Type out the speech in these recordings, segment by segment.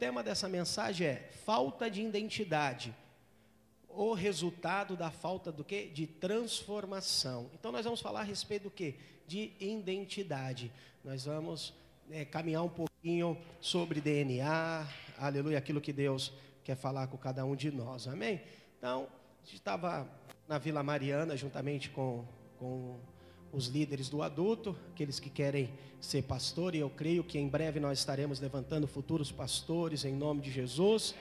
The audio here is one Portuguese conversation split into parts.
tema dessa mensagem é falta de identidade. O resultado da falta do quê? De transformação. Então nós vamos falar a respeito do quê? De identidade. Nós vamos é, caminhar um pouquinho sobre DNA, aleluia, aquilo que Deus quer falar com cada um de nós, amém? Então, a gente estava na Vila Mariana juntamente com, com os líderes do adulto, aqueles que querem ser pastor, e eu creio que em breve nós estaremos levantando futuros pastores em nome de Jesus.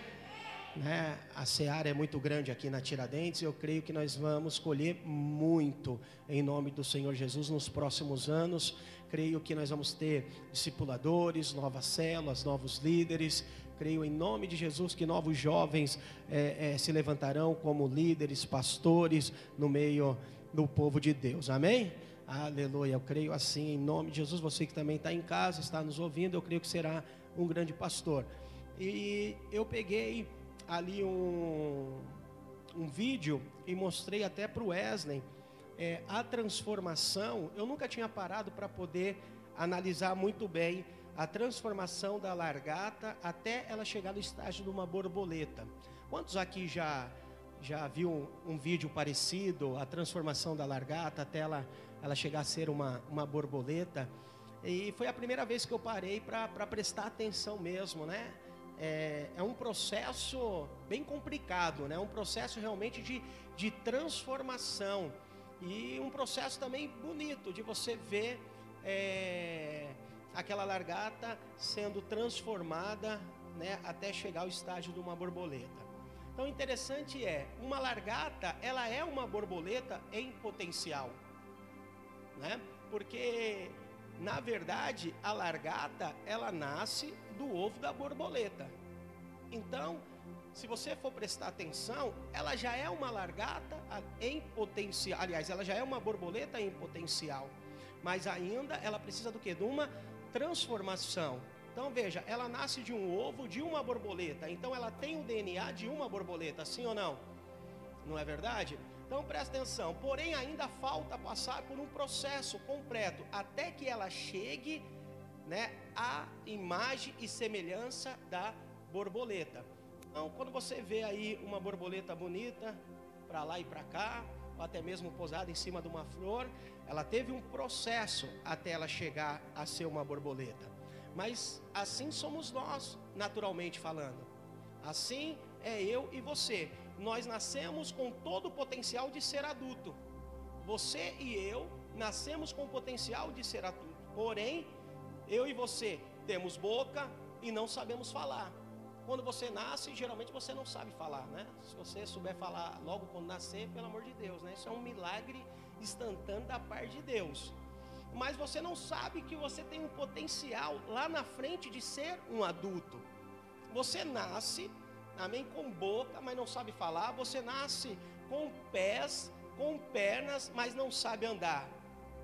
Né? A seara é muito grande aqui na Tiradentes, e eu creio que nós vamos colher muito em nome do Senhor Jesus nos próximos anos. Creio que nós vamos ter discipuladores, novas células, novos líderes. Creio em nome de Jesus que novos jovens é, é, se levantarão como líderes, pastores no meio do povo de Deus. Amém? Aleluia. Eu creio assim, em nome de Jesus. Você que também está em casa, está nos ouvindo, eu creio que será um grande pastor. E eu peguei ali um, um vídeo e mostrei até para o Wesley é, a transformação. Eu nunca tinha parado para poder analisar muito bem a transformação da largata até ela chegar no estágio de uma borboleta. Quantos aqui já já viu um, um vídeo parecido, a transformação da largata até ela ela chegar a ser uma, uma borboleta. E foi a primeira vez que eu parei para prestar atenção mesmo, né? É, é, um processo bem complicado, né? Um processo realmente de, de transformação e um processo também bonito de você ver é, aquela largata sendo transformada, né? Até chegar ao estágio de uma borboleta. Então, interessante é, uma largata, ela é uma borboleta em potencial né? Porque na verdade a largata ela nasce do ovo da borboleta. Então, se você for prestar atenção, ela já é uma largata em potencial. Aliás, ela já é uma borboleta em potencial. Mas ainda ela precisa do que? De uma transformação. Então veja, ela nasce de um ovo de uma borboleta. Então ela tem o DNA de uma borboleta, sim ou não? Não é verdade? Então presta atenção, porém ainda falta passar por um processo completo até que ela chegue, né, à imagem e semelhança da borboleta. Então, quando você vê aí uma borboleta bonita para lá e para cá, ou até mesmo posada em cima de uma flor, ela teve um processo até ela chegar a ser uma borboleta. Mas assim somos nós, naturalmente falando. Assim é eu e você nós nascemos com todo o potencial de ser adulto. Você e eu nascemos com o potencial de ser adulto. Porém, eu e você temos boca e não sabemos falar. Quando você nasce, geralmente você não sabe falar, né? Se você souber falar logo quando nascer, pelo amor de Deus, né? Isso é um milagre instantâneo da parte de Deus. Mas você não sabe que você tem um potencial lá na frente de ser um adulto. Você nasce amém, com boca, mas não sabe falar. Você nasce com pés, com pernas, mas não sabe andar.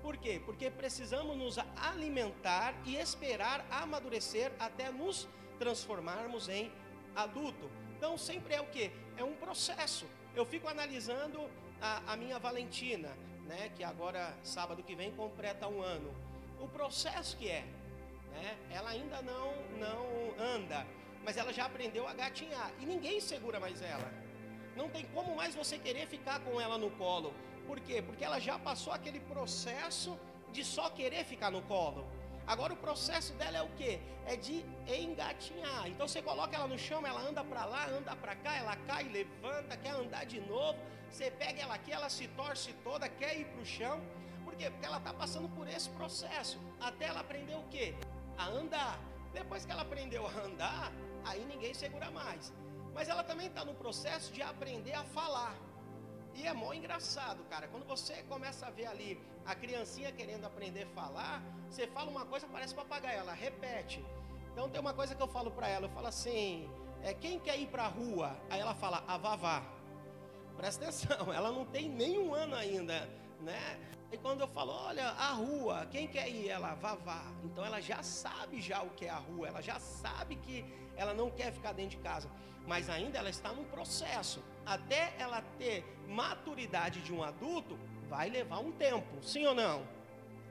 Por quê? Porque precisamos nos alimentar e esperar amadurecer até nos transformarmos em adulto. Então sempre é o que? É um processo. Eu fico analisando a, a, minha Valentina, né? Que agora sábado que vem completa um ano. O processo que é, né? Ela ainda não não anda mas ela já aprendeu a gatinhar e ninguém segura mais ela. Não tem como mais você querer ficar com ela no colo. Por quê? Porque ela já passou aquele processo de só querer ficar no colo. Agora o processo dela é o que? É de engatinhar. Então você coloca ela no chão, ela anda para lá, anda para cá, ela cai, levanta, quer andar de novo. Você pega ela aqui, ela se torce toda, quer ir para o chão. Por quê? Porque ela está passando por esse processo. Até ela aprender o que? A andar. Depois que ela aprendeu a andar, aí ninguém segura mais. Mas ela também está no processo de aprender a falar. E é mó engraçado, cara. Quando você começa a ver ali a criancinha querendo aprender a falar, você fala uma coisa, parece papagaio, ela repete. Então tem uma coisa que eu falo para ela, eu falo assim, é, quem quer ir para a rua? Aí ela fala, a vavá. Presta atenção, ela não tem nenhum ano ainda, né? E quando eu falo, olha, a rua, quem quer ir? Ela, vavá. Então ela já sabe já o que é a rua, ela já sabe que ela não quer ficar dentro de casa, mas ainda ela está num processo. Até ela ter maturidade de um adulto, vai levar um tempo, sim ou não?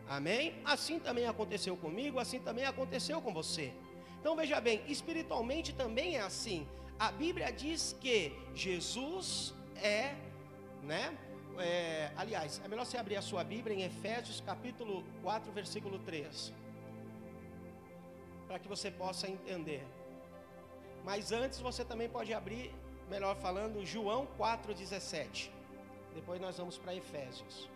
Amém? Assim também aconteceu comigo, assim também aconteceu com você. Então veja bem, espiritualmente também é assim. A Bíblia diz que Jesus é, né? É, aliás, é melhor você abrir a sua Bíblia em Efésios capítulo 4, versículo 3. Para que você possa entender. Mas antes você também pode abrir, melhor falando, João 4,17. Depois nós vamos para Efésios.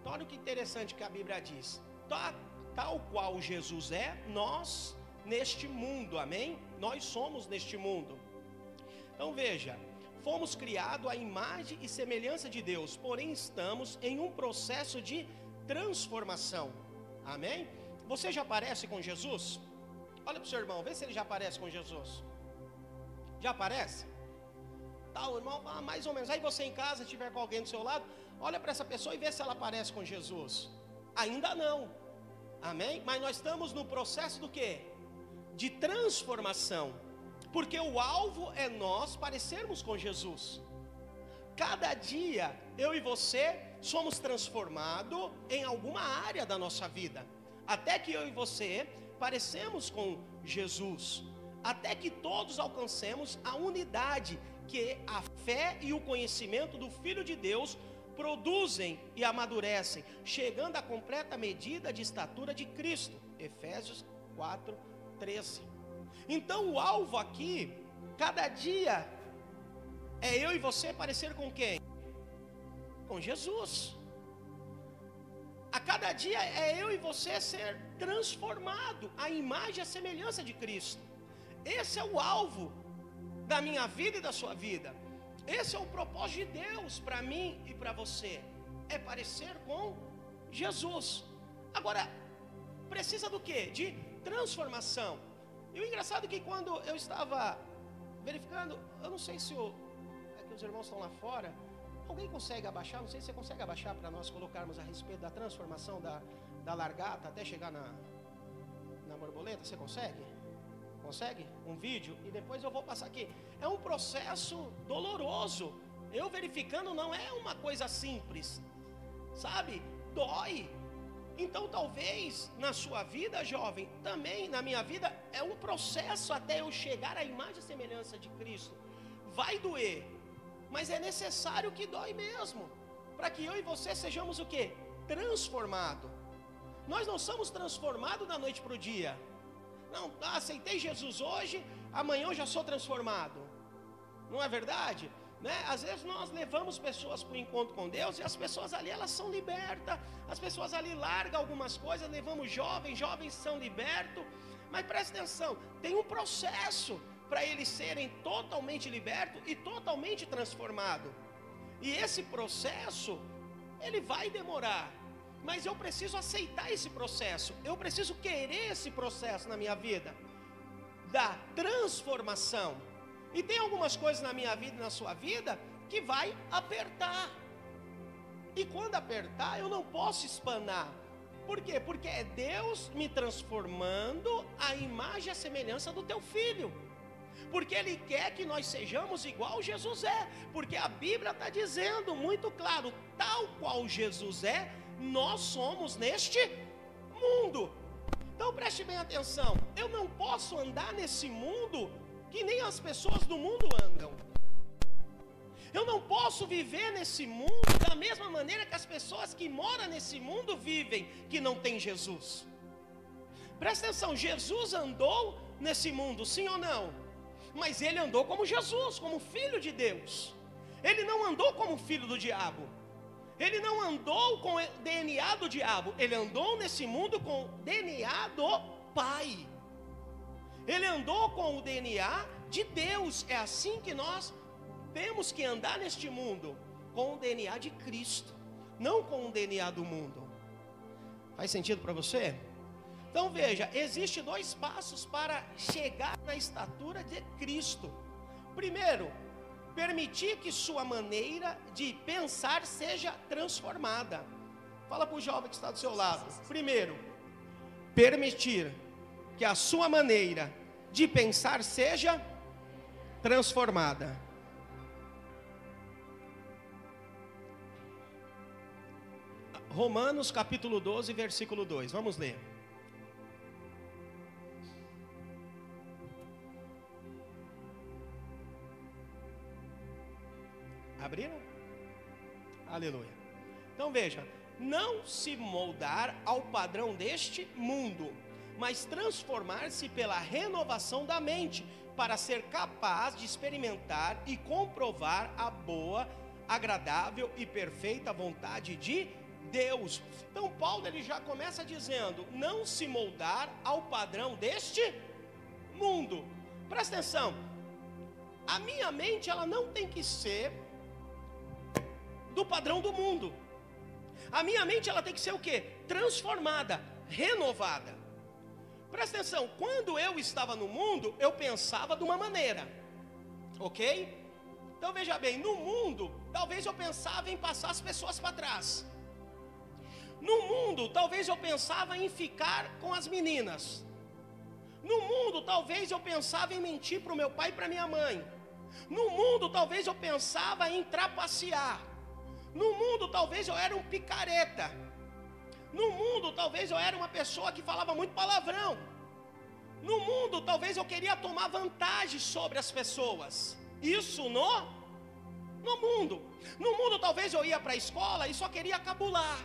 Então, olha que interessante que a Bíblia diz. Tal, tal qual Jesus é, nós neste mundo, amém? Nós somos neste mundo. Então veja, fomos criados à imagem e semelhança de Deus, porém estamos em um processo de transformação. Amém? Você já parece com Jesus? Olha para o seu irmão, vê se ele já parece com Jesus. Já parece? Tá, o irmão, ah, mais ou menos. Aí você em casa, estiver com alguém do seu lado, olha para essa pessoa e vê se ela parece com Jesus. Ainda não. Amém? Mas nós estamos no processo do que? De transformação. Porque o alvo é nós parecermos com Jesus. Cada dia, eu e você somos transformados em alguma área da nossa vida. Até que eu e você parecemos com Jesus. Até que todos alcancemos a unidade que a fé e o conhecimento do Filho de Deus produzem e amadurecem, chegando à completa medida de estatura de Cristo. Efésios 4, 13. Então o alvo aqui, cada dia, é eu e você parecer com quem? com Jesus. A cada dia é eu e você ser transformado à imagem e à semelhança de Cristo. Esse é o alvo da minha vida e da sua vida. Esse é o propósito de Deus para mim e para você. É parecer com Jesus. Agora, precisa do que? De transformação. E o engraçado é que quando eu estava verificando, eu não sei se o, é que os irmãos estão lá fora, Alguém consegue abaixar? Não sei se você consegue abaixar para nós colocarmos a respeito da transformação da, da largata até chegar na, na borboleta. Você consegue? Consegue? Um vídeo? E depois eu vou passar aqui. É um processo doloroso. Eu verificando não é uma coisa simples. Sabe? Dói. Então, talvez na sua vida, jovem, também na minha vida, é um processo até eu chegar à imagem e semelhança de Cristo. Vai doer, mas é necessário que dói mesmo, para que eu e você sejamos o que? Transformado. Nós não somos transformados da noite para o dia. Não, ah, aceitei Jesus hoje, amanhã eu já sou transformado. Não é verdade? Né? Às vezes nós levamos pessoas para o encontro com Deus e as pessoas ali elas são libertas, as pessoas ali largam algumas coisas, levamos jovens, jovens são libertos, mas presta atenção, tem um processo para eles serem totalmente libertos e totalmente transformados. E esse processo, ele vai demorar, mas eu preciso aceitar esse processo, eu preciso querer esse processo na minha vida, da transformação. E tem algumas coisas na minha vida e na sua vida que vai apertar. E quando apertar, eu não posso espanar. Por quê? Porque é Deus me transformando a imagem e a semelhança do teu filho porque Ele quer que nós sejamos igual Jesus é, porque a Bíblia está dizendo muito claro: tal qual Jesus é, nós somos neste mundo. Então preste bem atenção: eu não posso andar nesse mundo que nem as pessoas do mundo andam. Eu não posso viver nesse mundo da mesma maneira que as pessoas que moram nesse mundo vivem, que não tem Jesus. Presta atenção, Jesus andou nesse mundo, sim ou não? mas ele andou como Jesus, como filho de Deus. Ele não andou como filho do diabo. Ele não andou com o DNA do diabo. Ele andou nesse mundo com DNA do Pai. Ele andou com o DNA de Deus. É assim que nós temos que andar neste mundo com o DNA de Cristo, não com o DNA do mundo. Faz sentido para você? Então veja, existe dois passos para chegar na estatura de Cristo. Primeiro, permitir que sua maneira de pensar seja transformada. Fala para o jovem que está do seu lado. Primeiro, permitir que a sua maneira de pensar seja transformada. Romanos capítulo 12, versículo 2. Vamos ler. Abriram? Aleluia. Então veja, não se moldar ao padrão deste mundo, mas transformar-se pela renovação da mente, para ser capaz de experimentar e comprovar a boa, agradável e perfeita vontade de Deus. Então Paulo ele já começa dizendo: não se moldar ao padrão deste mundo. Presta atenção. A minha mente ela não tem que ser do padrão do mundo. A minha mente ela tem que ser o quê? Transformada, renovada. Presta atenção, quando eu estava no mundo, eu pensava de uma maneira. OK? Então veja bem, no mundo, talvez eu pensava em passar as pessoas para trás. No mundo, talvez eu pensava em ficar com as meninas. No mundo, talvez eu pensava em mentir para o meu pai e para minha mãe. No mundo, talvez eu pensava em trapacear. No mundo, talvez eu era um picareta. No mundo, talvez eu era uma pessoa que falava muito palavrão. No mundo, talvez eu queria tomar vantagem sobre as pessoas. Isso no no mundo. No mundo, talvez eu ia para a escola e só queria cabular.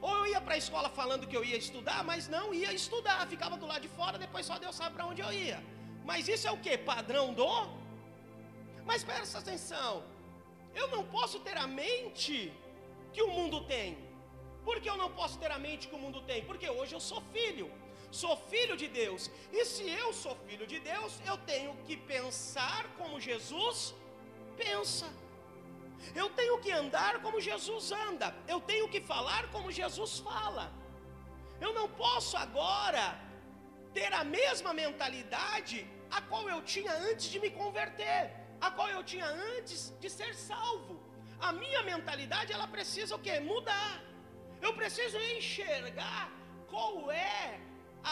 Ou eu ia para a escola falando que eu ia estudar, mas não ia estudar, ficava do lado de fora, depois só Deus sabe para onde eu ia. Mas isso é o que? Padrão do? Mas presta atenção, eu não posso ter a mente que o mundo tem. Por que eu não posso ter a mente que o mundo tem? Porque hoje eu sou filho, sou filho de Deus. E se eu sou filho de Deus, eu tenho que pensar como Jesus pensa. Eu tenho que andar como Jesus anda. Eu tenho que falar como Jesus fala. Eu não posso agora ter a mesma mentalidade a qual eu tinha antes de me converter, a qual eu tinha antes de ser salvo. A minha mentalidade ela precisa o que? Mudar. Eu preciso enxergar qual é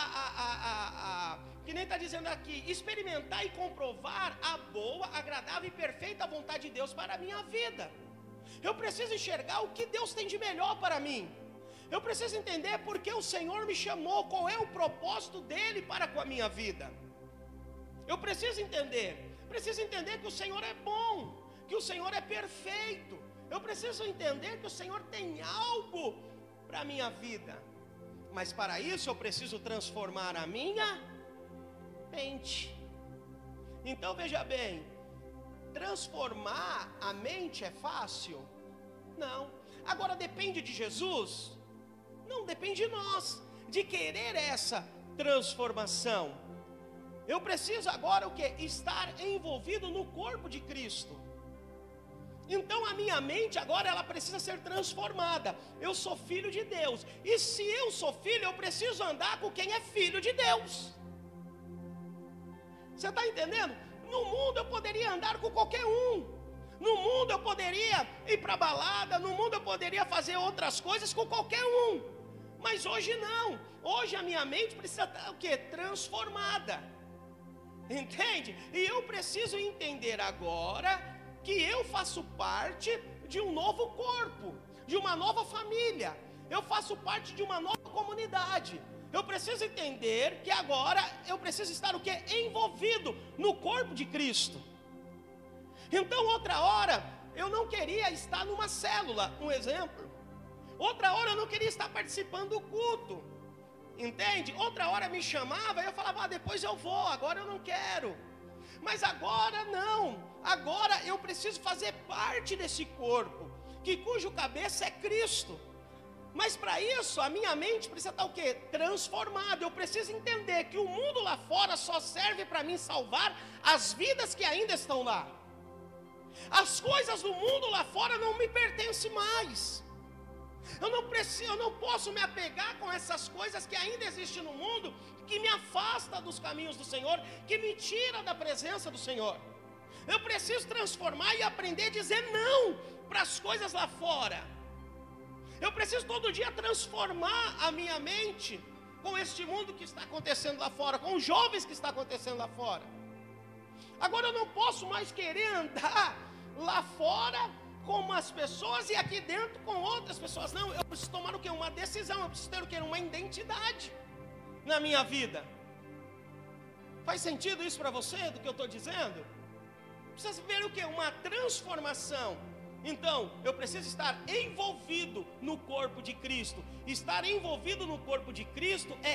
a, a, a, a, que nem está dizendo aqui, experimentar e comprovar a boa, agradável e perfeita vontade de Deus para a minha vida. Eu preciso enxergar o que Deus tem de melhor para mim. Eu preciso entender porque o Senhor me chamou, qual é o propósito dele para com a minha vida. Eu preciso entender, preciso entender que o Senhor é bom, que o Senhor é perfeito. Eu preciso entender que o Senhor tem algo para a minha vida. Mas para isso eu preciso transformar a minha mente. Então veja bem, transformar a mente é fácil? Não. Agora depende de Jesus? Não, depende de nós, de querer essa transformação. Eu preciso agora o que? Estar envolvido no corpo de Cristo. Então a minha mente agora ela precisa ser transformada. Eu sou filho de Deus. E se eu sou filho, eu preciso andar com quem é filho de Deus. Você está entendendo? No mundo eu poderia andar com qualquer um. No mundo eu poderia ir para balada, no mundo eu poderia fazer outras coisas com qualquer um. Mas hoje não. Hoje a minha mente precisa estar o quê? Transformada. Entende? E eu preciso entender agora que eu faço parte de um novo corpo, de uma nova família. Eu faço parte de uma nova comunidade. Eu preciso entender que agora eu preciso estar o que? Envolvido no corpo de Cristo. Então, outra hora, eu não queria estar numa célula, um exemplo. Outra hora eu não queria estar participando do culto. Entende? Outra hora me chamava e eu falava, ah, depois eu vou, agora eu não quero. Mas agora não. Agora eu preciso fazer parte desse corpo, que cujo cabeça é Cristo. Mas para isso, a minha mente precisa estar o quê? Transformada. Eu preciso entender que o mundo lá fora só serve para mim salvar as vidas que ainda estão lá. As coisas do mundo lá fora não me pertencem mais. Eu não preciso, eu não posso me apegar com essas coisas que ainda existem no mundo, que me afasta dos caminhos do Senhor, que me tira da presença do Senhor. Eu preciso transformar e aprender a dizer não para as coisas lá fora. Eu preciso todo dia transformar a minha mente com este mundo que está acontecendo lá fora, com os jovens que está acontecendo lá fora. Agora eu não posso mais querer andar lá fora com as pessoas e aqui dentro com outras pessoas. Não, eu preciso tomar o quê? Uma decisão, eu preciso ter o quê? Uma identidade na minha vida. Faz sentido isso para você do que eu estou dizendo? Precisa ver o que? Uma transformação. Então, eu preciso estar envolvido no corpo de Cristo. Estar envolvido no corpo de Cristo é,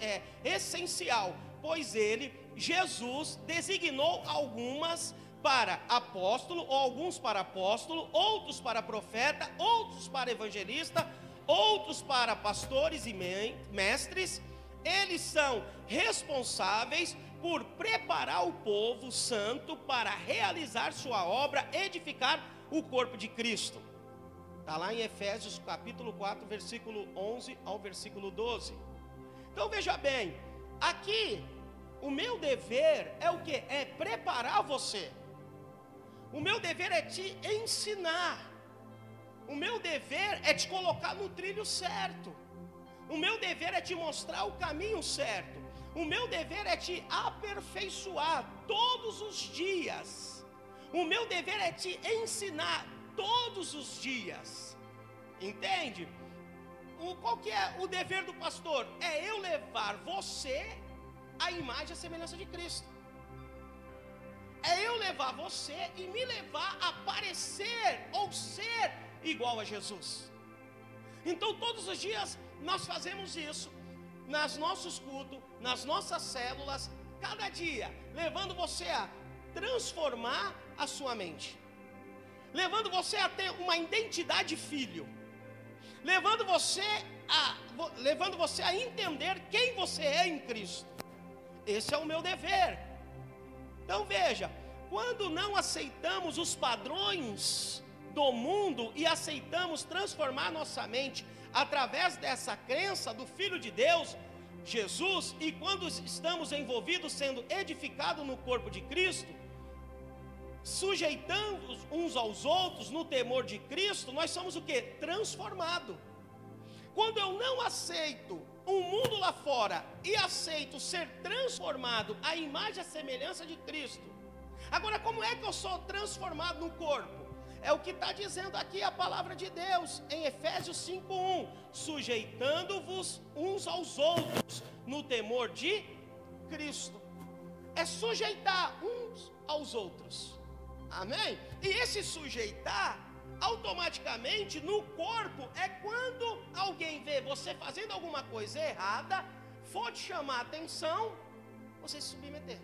é essencial, pois ele, Jesus, designou algumas para apóstolo, ou alguns para apóstolo, outros para profeta, outros para evangelista, outros para pastores e mestres. Eles são responsáveis por preparar o povo santo para realizar sua obra, edificar o corpo de Cristo. Está lá em Efésios capítulo 4, versículo 11 ao versículo 12. Então veja bem, aqui o meu dever é o que? É preparar você. O meu dever é te ensinar. O meu dever é te colocar no trilho certo. O meu dever é te mostrar o caminho certo. O meu dever é te aperfeiçoar todos os dias. O meu dever é te ensinar todos os dias. Entende? O, qual que é o dever do pastor? É eu levar você à imagem e semelhança de Cristo é eu levar você e me levar a parecer ou ser igual a Jesus. Então, todos os dias nós fazemos isso nas nossos cultos, nas nossas células, cada dia, levando você a transformar a sua mente, levando você a ter uma identidade filho, levando você a levando você a entender quem você é em Cristo. Esse é o meu dever. Então veja, quando não aceitamos os padrões do mundo e aceitamos transformar nossa mente através dessa crença do Filho de Deus, Jesus, e quando estamos envolvidos sendo edificados no corpo de Cristo, sujeitando uns aos outros no temor de Cristo, nós somos o que? Transformado. Quando eu não aceito um mundo lá fora e aceito ser transformado à imagem e à semelhança de Cristo. Agora, como é que eu sou transformado no corpo? É o que está dizendo aqui a palavra de Deus em Efésios 5:1, sujeitando-vos uns aos outros no temor de Cristo. É sujeitar uns aos outros. Amém? E esse sujeitar automaticamente no corpo é quando alguém vê você fazendo alguma coisa errada, for te chamar a atenção, você se submeter,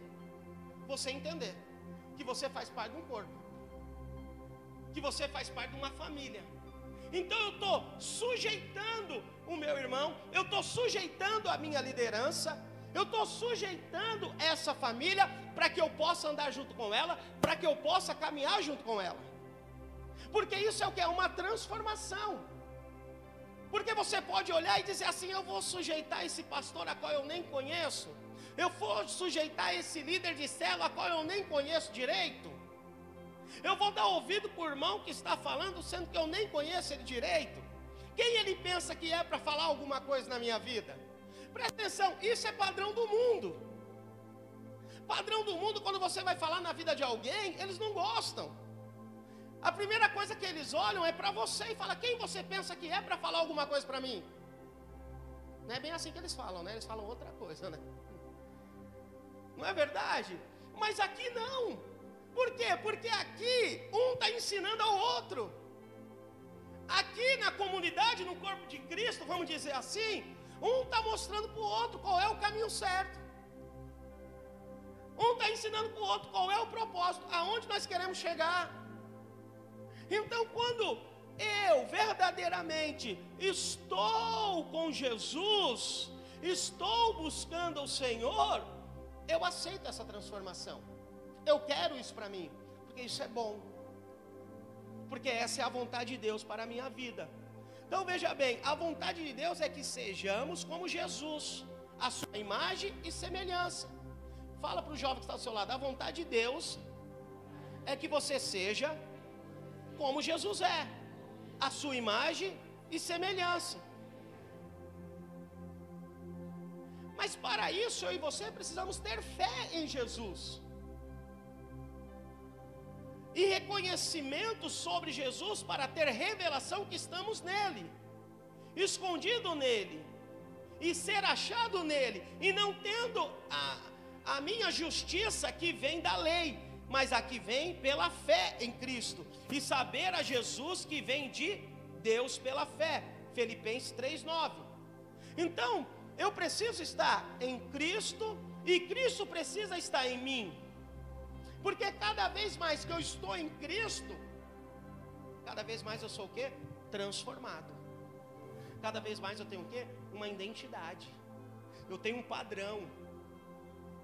você entender que você faz parte de um corpo, que você faz parte de uma família. Então eu estou sujeitando o meu irmão, eu estou sujeitando a minha liderança, eu estou sujeitando essa família para que eu possa andar junto com ela, para que eu possa caminhar junto com ela. Porque isso é o que? É uma transformação. Porque você pode olhar e dizer assim: eu vou sujeitar esse pastor a qual eu nem conheço. Eu vou sujeitar esse líder de célula a qual eu nem conheço direito. Eu vou dar ouvido o irmão que está falando, sendo que eu nem conheço ele direito. Quem ele pensa que é para falar alguma coisa na minha vida? Presta atenção, isso é padrão do mundo. Padrão do mundo, quando você vai falar na vida de alguém, eles não gostam. A primeira coisa que eles olham é para você e fala: quem você pensa que é para falar alguma coisa para mim? Não é bem assim que eles falam, né? Eles falam outra coisa, né? Não é verdade? Mas aqui não. Por quê? Porque aqui um está ensinando ao outro. Aqui na comunidade, no corpo de Cristo, vamos dizer assim, um está mostrando para o outro qual é o caminho certo. Um está ensinando para o outro qual é o propósito, aonde nós queremos chegar. Então, quando eu verdadeiramente estou com Jesus, estou buscando o Senhor, eu aceito essa transformação. Eu quero isso para mim, porque isso é bom. Porque essa é a vontade de Deus para a minha vida. Então veja bem, a vontade de Deus é que sejamos como Jesus, a sua imagem e semelhança. Fala para o jovem que está ao seu lado, a vontade de Deus é que você seja como Jesus é, a sua imagem e semelhança. Mas para isso eu e você precisamos ter fé em Jesus. e reconhecimento sobre Jesus para ter revelação que estamos nele, escondido nele, e ser achado nele, e não tendo a, a minha justiça que vem da lei, mas a que vem pela fé em Cristo, e saber a Jesus que vem de Deus pela fé. Filipenses 3:9. Então, eu preciso estar em Cristo e Cristo precisa estar em mim. Porque cada vez mais que eu estou em Cristo, cada vez mais eu sou o quê? Transformado. Cada vez mais eu tenho o quê? Uma identidade. Eu tenho um padrão.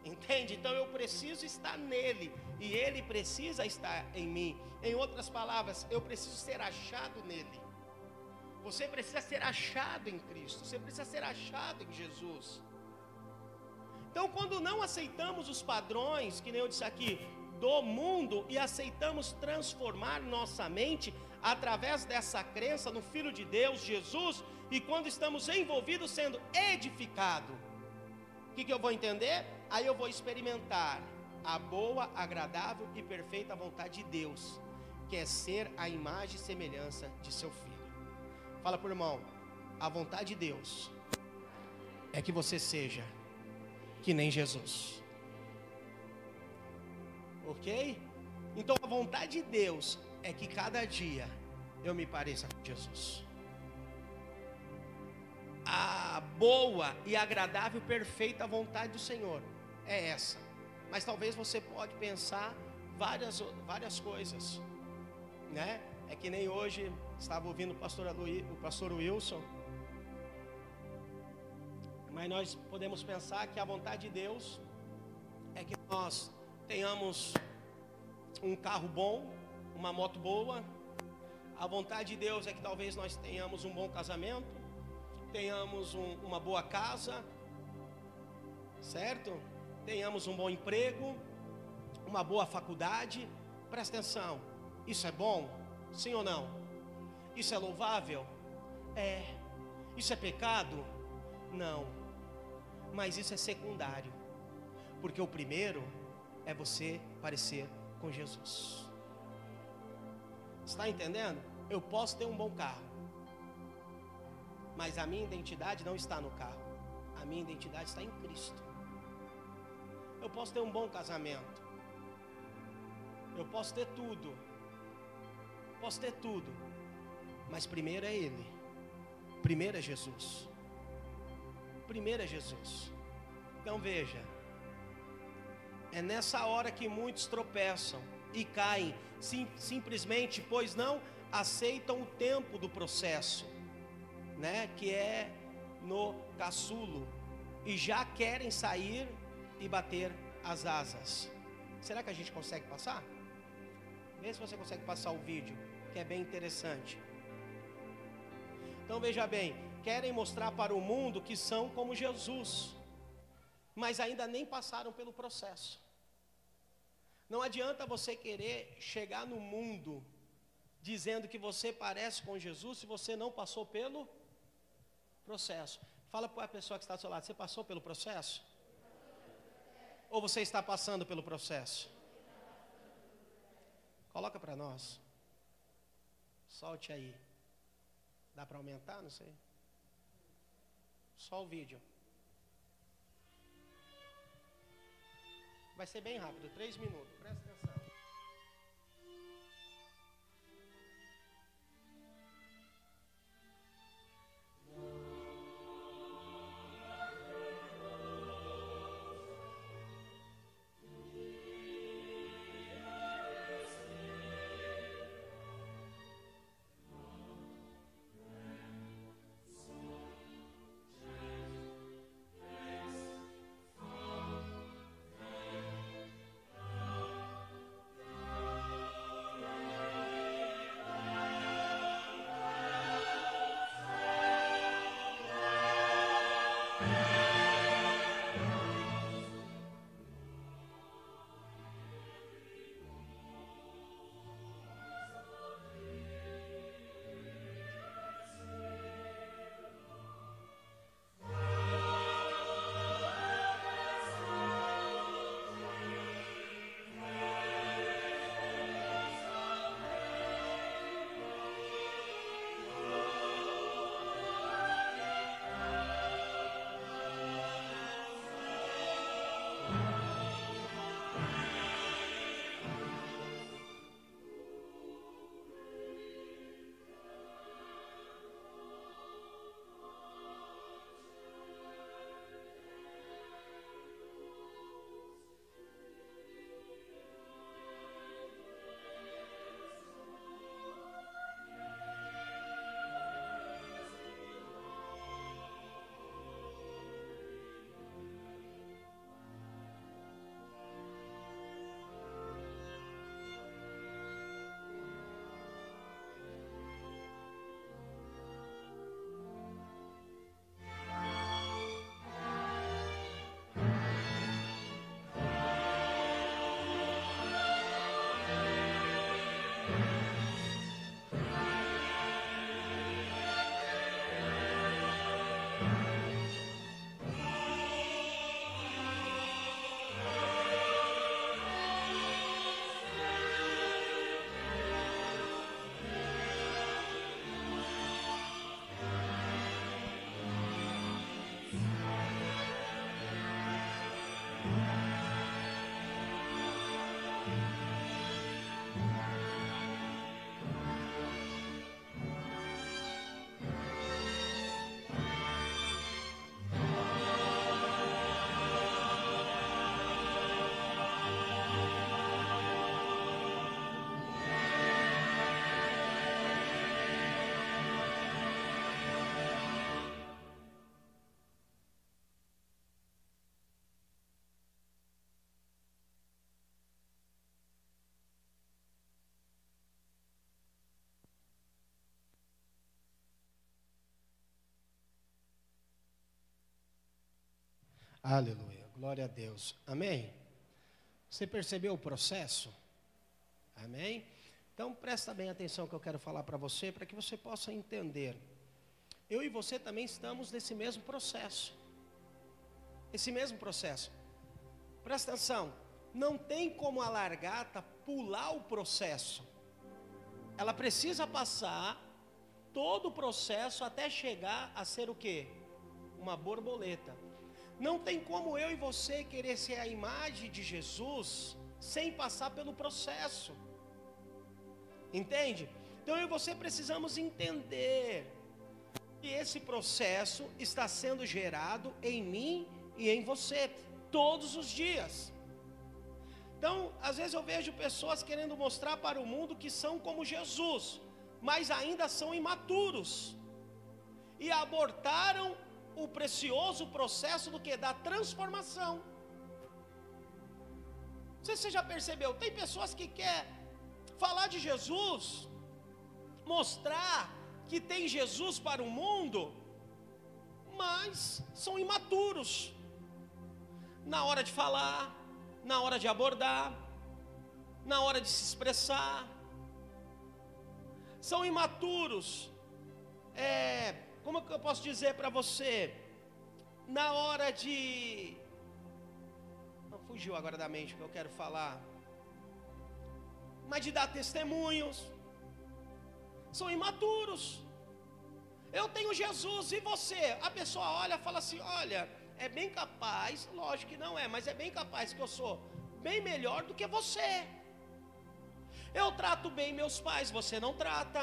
Entende? Então eu preciso estar nele e ele precisa estar em mim. Em outras palavras, eu preciso ser achado nele. Você precisa ser achado em Cristo, você precisa ser achado em Jesus. Então, quando não aceitamos os padrões, que nem eu disse aqui, do mundo e aceitamos transformar nossa mente através dessa crença no Filho de Deus, Jesus, e quando estamos envolvidos sendo edificado, o que, que eu vou entender? Aí eu vou experimentar a boa, agradável e perfeita vontade de Deus, que é ser a imagem e semelhança de seu filho. Fala por irmão, a vontade de Deus é que você seja que nem Jesus. Ok? Então a vontade de Deus é que cada dia eu me pareça com Jesus. A boa e agradável, perfeita vontade do Senhor é essa. Mas talvez você pode pensar várias, várias coisas, né? É que nem hoje estava ouvindo o pastor, o pastor Wilson. Mas nós podemos pensar que a vontade de Deus é que nós tenhamos um carro bom, uma moto boa. A vontade de Deus é que talvez nós tenhamos um bom casamento, tenhamos um, uma boa casa, certo? Tenhamos um bom emprego, uma boa faculdade. Presta atenção, isso é bom? Sim ou não? Isso é louvável? É. Isso é pecado? Não. Mas isso é secundário. Porque o primeiro é você parecer com Jesus. Está entendendo? Eu posso ter um bom carro, mas a minha identidade não está no carro, a minha identidade está em Cristo. Eu posso ter um bom casamento, eu posso ter tudo, posso ter tudo, mas primeiro é Ele, primeiro é Jesus, primeiro é Jesus. Então veja, é nessa hora que muitos tropeçam e caem, sim, simplesmente pois não aceitam o tempo do processo, né? Que é no caçulo. E já querem sair e bater as asas. Será que a gente consegue passar? Vê se você consegue passar o vídeo, que é bem interessante. Então veja bem, querem mostrar para o mundo que são como Jesus, mas ainda nem passaram pelo processo. Não adianta você querer chegar no mundo dizendo que você parece com Jesus se você não passou pelo processo. Fala para a pessoa que está do seu lado, você passou pelo processo? ou você está passando pelo processo? Coloca para nós. Solte aí. Dá para aumentar? Não sei. Só o vídeo. Vai ser bem rápido, três minutos. Presta atenção. Aleluia. Glória a Deus. Amém? Você percebeu o processo? Amém? Então presta bem atenção que eu quero falar para você, para que você possa entender. Eu e você também estamos nesse mesmo processo. Esse mesmo processo. Presta atenção. Não tem como a largata pular o processo. Ela precisa passar todo o processo até chegar a ser o quê? Uma borboleta. Não tem como eu e você querer ser a imagem de Jesus sem passar pelo processo. Entende? Então eu e você precisamos entender que esse processo está sendo gerado em mim e em você todos os dias. Então, às vezes eu vejo pessoas querendo mostrar para o mundo que são como Jesus, mas ainda são imaturos e abortaram o precioso processo do que? Da transformação. Se você já percebeu, tem pessoas que quer falar de Jesus, mostrar que tem Jesus para o mundo, mas são imaturos. Na hora de falar, na hora de abordar, na hora de se expressar, são imaturos. É, como que eu posso dizer para você? Na hora de. Não fugiu agora da mente o que eu quero falar. Mas de dar testemunhos. São imaturos. Eu tenho Jesus e você. A pessoa olha e fala assim: olha, é bem capaz, lógico que não é, mas é bem capaz que eu sou bem melhor do que você. Eu trato bem meus pais, você não trata.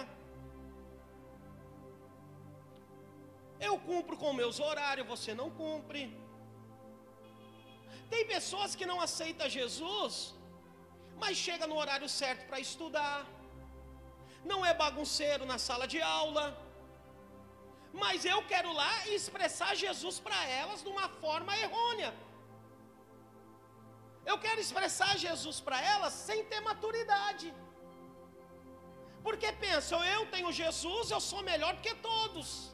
Eu cumpro com meus horários, você não cumpre. Tem pessoas que não aceitam Jesus, mas chega no horário certo para estudar. Não é bagunceiro na sala de aula. Mas eu quero lá expressar Jesus para elas de uma forma errônea. Eu quero expressar Jesus para elas sem ter maturidade. Porque pensam, eu tenho Jesus, eu sou melhor que todos.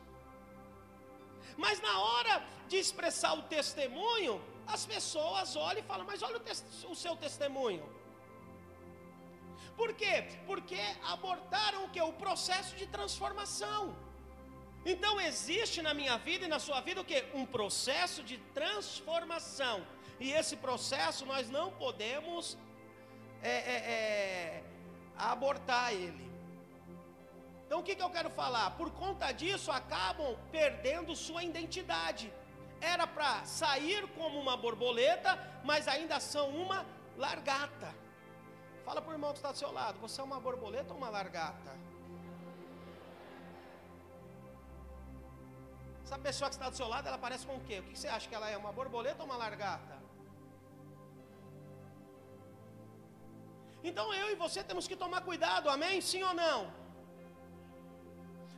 Mas na hora de expressar o testemunho, as pessoas olham e falam: Mas olha o, o seu testemunho. Por quê? Porque abortaram o que? O processo de transformação. Então existe na minha vida e na sua vida o que? Um processo de transformação. E esse processo nós não podemos é, é, é, abortar ele. Então o que, que eu quero falar? Por conta disso, acabam perdendo sua identidade. Era para sair como uma borboleta, mas ainda são uma largata. Fala para o irmão que está do seu lado: você é uma borboleta ou uma largata? Essa pessoa que está do seu lado, ela parece com o quê? O que você acha que ela é? Uma borboleta ou uma largata? Então eu e você temos que tomar cuidado, amém? Sim ou não?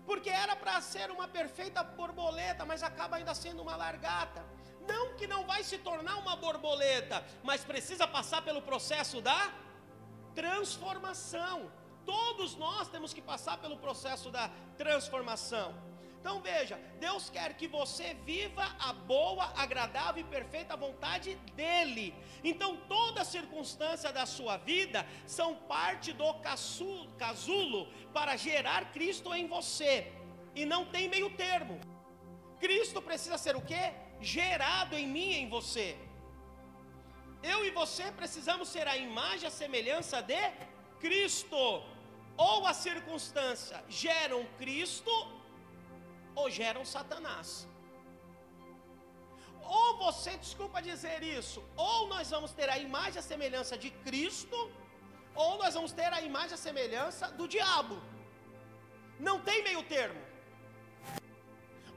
Porque era para ser uma perfeita borboleta, mas acaba ainda sendo uma largata. Não que não vai se tornar uma borboleta, mas precisa passar pelo processo da transformação. Todos nós temos que passar pelo processo da transformação. Então veja, Deus quer que você viva a boa, agradável e perfeita vontade dEle. Então toda circunstância da sua vida são parte do casulo para gerar Cristo em você. E não tem meio termo. Cristo precisa ser o que? Gerado em mim e em você. Eu e você precisamos ser a imagem, a semelhança de Cristo. Ou a circunstância geram Cristo ou geram Satanás. Ou você, desculpa dizer isso, ou nós vamos ter a imagem e a semelhança de Cristo, ou nós vamos ter a imagem e a semelhança do diabo. Não tem meio termo.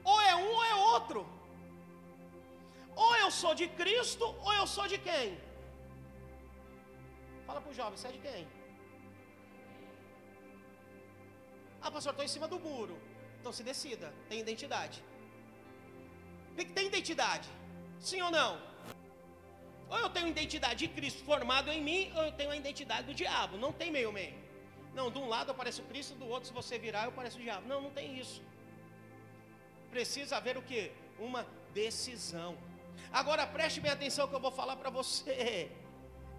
Ou é um ou é outro. Ou eu sou de Cristo, ou eu sou de quem? Fala para o jovem, você é de quem? Ah, pastor, estou em cima do muro. Então se decida, tem identidade. Tem identidade? Sim ou não? Ou eu tenho identidade de Cristo formado em mim, ou eu tenho a identidade do diabo. Não tem meio meio. Não, de um lado aparece o Cristo, do outro, se você virar, eu pareço o diabo. Não, não tem isso. Precisa haver o que? Uma decisão. Agora preste bem atenção que eu vou falar para você.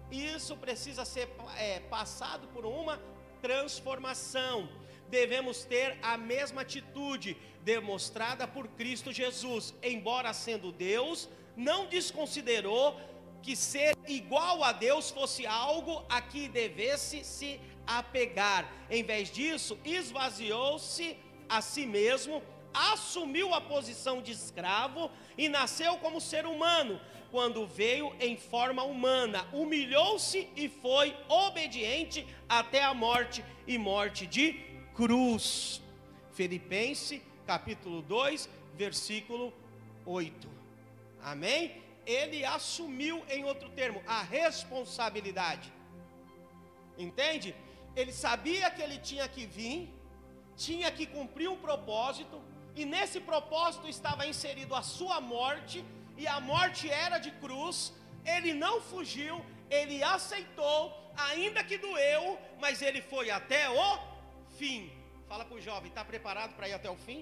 Isso precisa ser é, passado por uma transformação. Devemos ter a mesma atitude demonstrada por Cristo Jesus, embora sendo Deus, não desconsiderou que ser igual a Deus fosse algo a que devesse se apegar. Em vez disso, esvaziou-se a si mesmo, assumiu a posição de escravo e nasceu como ser humano. Quando veio em forma humana, humilhou-se e foi obediente até a morte e morte de cruz. Filipenses capítulo 2, versículo 8. Amém? Ele assumiu, em outro termo, a responsabilidade. Entende? Ele sabia que ele tinha que vir, tinha que cumprir um propósito, e nesse propósito estava inserido a sua morte, e a morte era de cruz. Ele não fugiu, ele aceitou, ainda que doeu, mas ele foi até o fim. Fala para o jovem, está preparado para ir até o fim?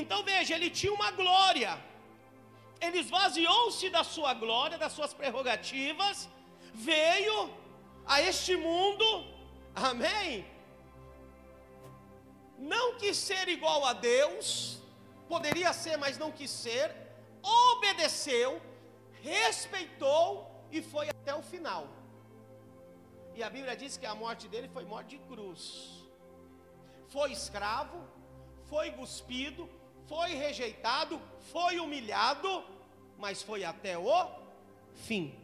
Então veja, ele tinha uma glória, ele esvaziou-se da sua glória, das suas prerrogativas, veio a este mundo, amém? não quis ser igual a Deus, poderia ser, mas não quis ser, obedeceu, respeitou e foi até o final. E a Bíblia diz que a morte dele foi morte de cruz. Foi escravo, foi cuspido, foi rejeitado, foi humilhado, mas foi até o fim.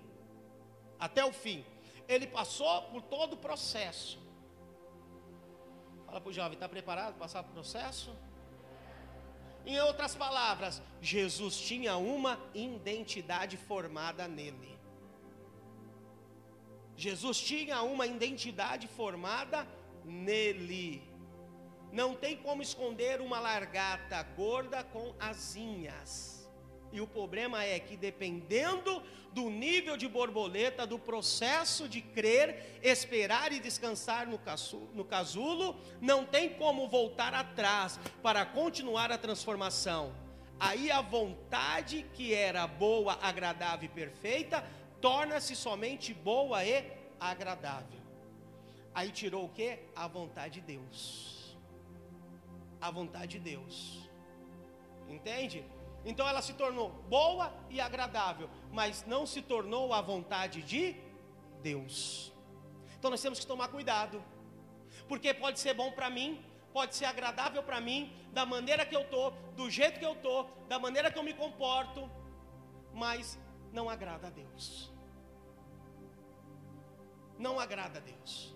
Até o fim. Ele passou por todo o processo. Fala para o jovem, está preparado para passar o processo? Em outras palavras, Jesus tinha uma identidade formada nele. Jesus tinha uma identidade formada nele. Não tem como esconder uma largata gorda com asinhas. E o problema é que, dependendo do nível de borboleta, do processo de crer, esperar e descansar no, no casulo, não tem como voltar atrás para continuar a transformação. Aí a vontade que era boa, agradável e perfeita, torna-se somente boa e agradável. Aí tirou o que? A vontade de Deus. A vontade de Deus. Entende? Então ela se tornou boa e agradável, mas não se tornou a vontade de Deus. Então nós temos que tomar cuidado, porque pode ser bom para mim, pode ser agradável para mim, da maneira que eu estou, do jeito que eu estou, da maneira que eu me comporto, mas não agrada a Deus. Não agrada a Deus.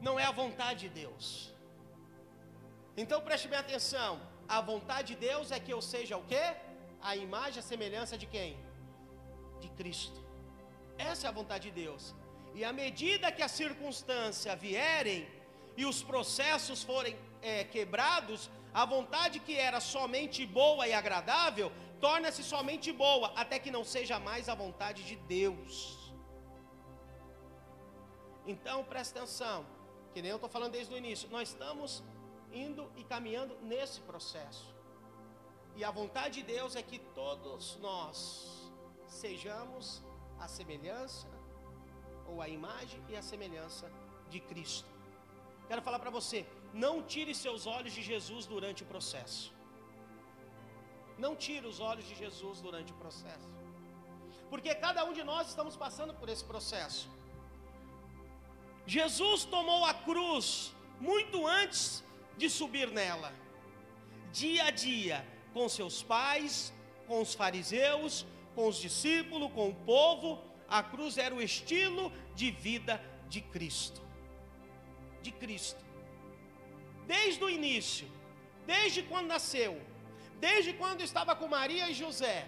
Não é a vontade de Deus. Então preste bem atenção a vontade de Deus é que eu seja o quê? A imagem, a semelhança de quem? De Cristo. Essa é a vontade de Deus. E à medida que a circunstância vierem e os processos forem é, quebrados, a vontade que era somente boa e agradável torna-se somente boa, até que não seja mais a vontade de Deus. Então presta atenção, que nem eu estou falando desde o início, nós estamos indo e caminhando nesse processo. E a vontade de Deus é que todos nós sejamos a semelhança, ou a imagem e a semelhança de Cristo. Quero falar para você: não tire seus olhos de Jesus durante o processo. Não tire os olhos de Jesus durante o processo. Porque cada um de nós estamos passando por esse processo. Jesus tomou a cruz muito antes de subir nela, dia a dia, com seus pais, com os fariseus, com os discípulos, com o povo. A cruz era o estilo de vida de Cristo. De Cristo. Desde o início, desde quando nasceu, desde quando estava com Maria e José,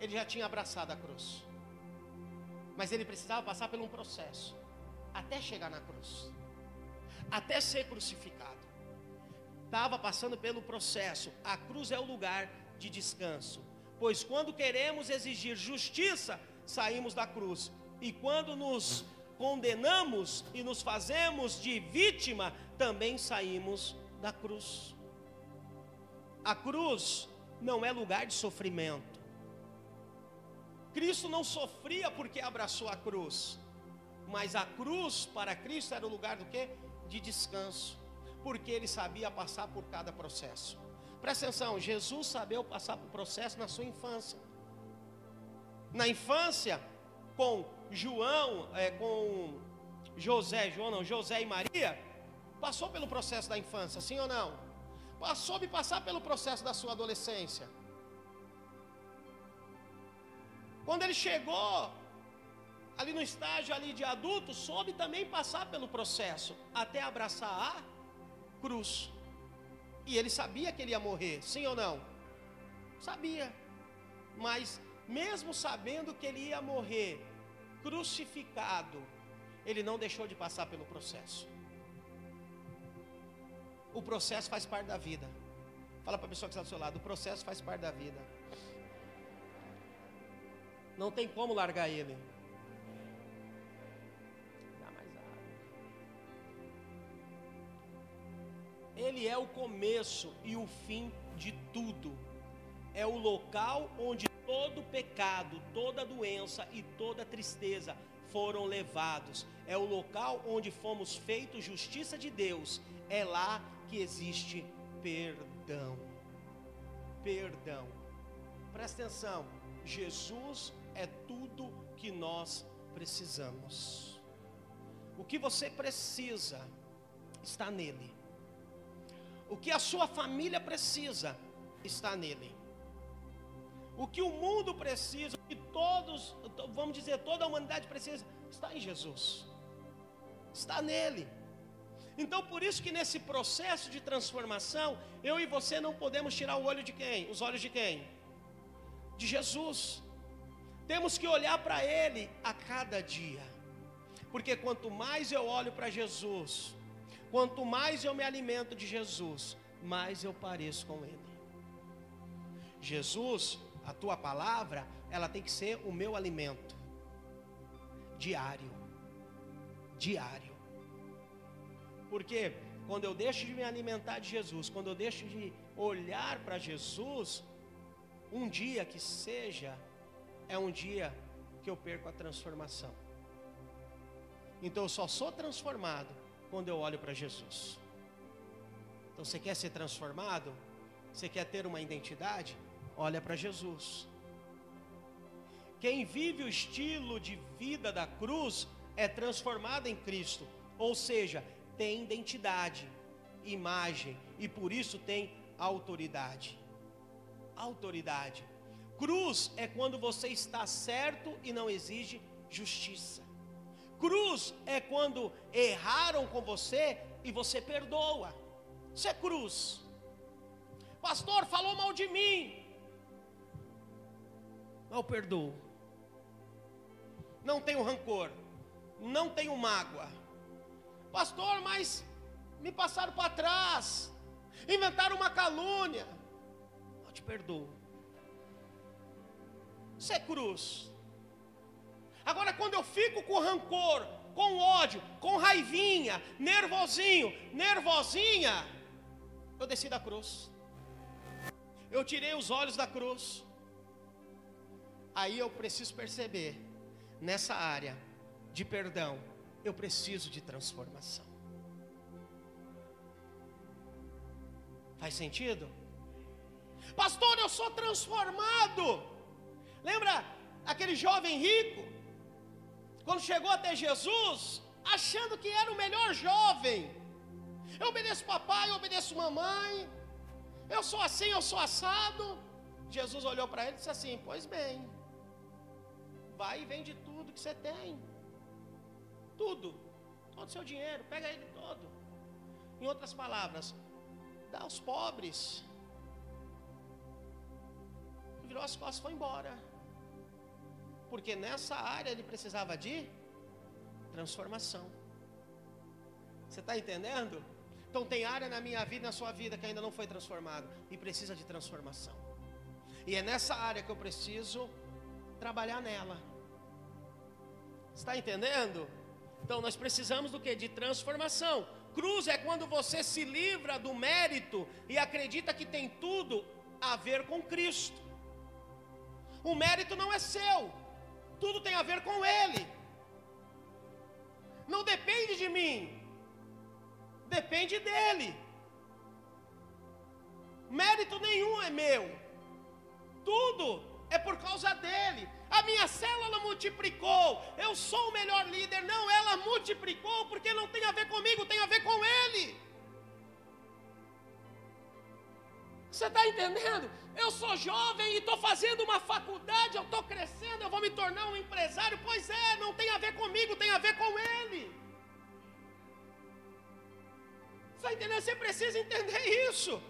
ele já tinha abraçado a cruz. Mas ele precisava passar por um processo até chegar na cruz, até ser crucificado estava passando pelo processo. A cruz é o lugar de descanso. Pois quando queremos exigir justiça, saímos da cruz. E quando nos condenamos e nos fazemos de vítima, também saímos da cruz. A cruz não é lugar de sofrimento. Cristo não sofria porque abraçou a cruz, mas a cruz para Cristo era o lugar do que? De descanso, porque ele sabia passar por cada processo. Presta atenção, Jesus sabia passar por processo na sua infância. Na infância, com João, é, com José, João não, José e Maria, passou pelo processo da infância, sim ou não? Passou me passar pelo processo da sua adolescência. Quando ele chegou ali no estágio ali de adulto, soube também passar pelo processo até abraçar a cruz. E ele sabia que ele ia morrer, sim ou não? Sabia. Mas mesmo sabendo que ele ia morrer crucificado, ele não deixou de passar pelo processo. O processo faz parte da vida. Fala para a pessoa que está do seu lado: o processo faz parte da vida. Não tem como largar ele. Dá mais água. Ele é o começo e o fim de tudo. É o local onde todo pecado, toda doença e toda tristeza foram levados. É o local onde fomos feitos justiça de Deus. É lá que existe perdão. Perdão. Presta atenção. Jesus é tudo que nós precisamos. O que você precisa está nele. O que a sua família precisa está nele. O que o mundo precisa, o que todos, vamos dizer, toda a humanidade precisa, está em Jesus. Está nele. Então, por isso que nesse processo de transformação, eu e você não podemos tirar o olho de quem? Os olhos de quem? De Jesus. Temos que olhar para Ele a cada dia, porque quanto mais eu olho para Jesus, quanto mais eu me alimento de Jesus, mais eu pareço com Ele. Jesus, a tua palavra, ela tem que ser o meu alimento diário. Diário. Porque quando eu deixo de me alimentar de Jesus, quando eu deixo de olhar para Jesus, um dia que seja é um dia que eu perco a transformação. Então eu só sou transformado quando eu olho para Jesus. Então você quer ser transformado? Você quer ter uma identidade? Olha para Jesus. Quem vive o estilo de vida da cruz é transformado em Cristo, ou seja, tem identidade, imagem e por isso tem autoridade. Autoridade. Cruz é quando você está certo e não exige justiça. Cruz é quando erraram com você e você perdoa. Isso é cruz. Pastor falou mal de mim. Eu perdoo. Não tenho rancor. Não tenho mágoa. Pastor, mas me passaram para trás. Inventaram uma calúnia. Eu te perdoo. Isso é cruz. Agora, quando eu fico com rancor, com ódio, com raivinha, nervosinho, nervosinha, eu desci da cruz. Eu tirei os olhos da cruz. Aí eu preciso perceber, nessa área de perdão, eu preciso de transformação. Faz sentido? Pastor, eu sou transformado. Lembra aquele jovem rico? Quando chegou até Jesus, achando que era o melhor jovem. Eu obedeço papai, eu obedeço mamãe. Eu sou assim, eu sou assado. Jesus olhou para ele e disse assim: Pois bem, vai e vende tudo que você tem. Tudo. Todo o seu dinheiro, pega ele todo. Em outras palavras, dá aos pobres. Virou as costas e foi embora porque nessa área ele precisava de transformação. Você está entendendo? Então tem área na minha vida, na sua vida que ainda não foi transformado e precisa de transformação. E é nessa área que eu preciso trabalhar nela. Está entendendo? Então nós precisamos do que? De transformação. Cruz é quando você se livra do mérito e acredita que tem tudo a ver com Cristo. O mérito não é seu, tudo tem a ver com Ele. Não depende de mim, depende dele. Mérito nenhum é meu, tudo é por causa dele. A minha célula multiplicou, eu sou o melhor líder. Não, ela multiplicou porque não tem a ver comigo, tem a ver com ele. Você está entendendo? Eu sou jovem e estou fazendo uma faculdade, eu estou crescendo, eu vou me tornar um empresário. Pois é, não tem a ver comigo, tem a ver com ele. Você está entendendo? Você precisa entender isso.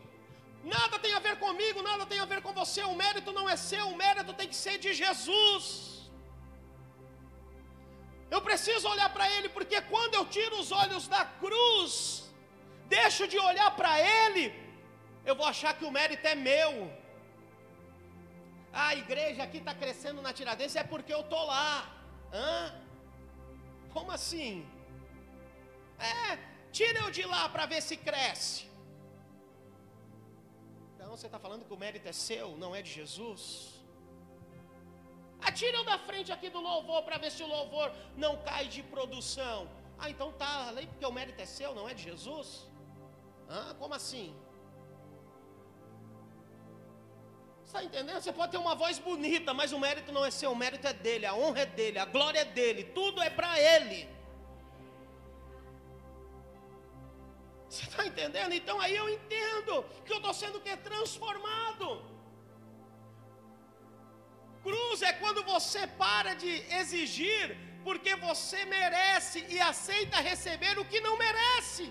Nada tem a ver comigo, nada tem a ver com você. O mérito não é seu, o mérito tem que ser de Jesus. Eu preciso olhar para Ele, porque quando eu tiro os olhos da cruz, deixo de olhar para Ele, eu vou achar que o mérito é meu. A igreja aqui está crescendo na Tiradentes é porque eu estou lá. Hã? Como assim? É, tira eu de lá para ver se cresce. Então você está falando que o mérito é seu, não é de Jesus? Atira eu da frente aqui do louvor para ver se o louvor não cai de produção. Ah, então tá, além porque o mérito é seu, não é de Jesus? Ah, como assim? Está entendendo? Você pode ter uma voz bonita, mas o mérito não é seu, o mérito é dele, a honra é dele, a glória é dele, tudo é para ele. Você está entendendo? Então aí eu entendo que eu estou sendo que transformado. Cruz é quando você para de exigir porque você merece e aceita receber o que não merece.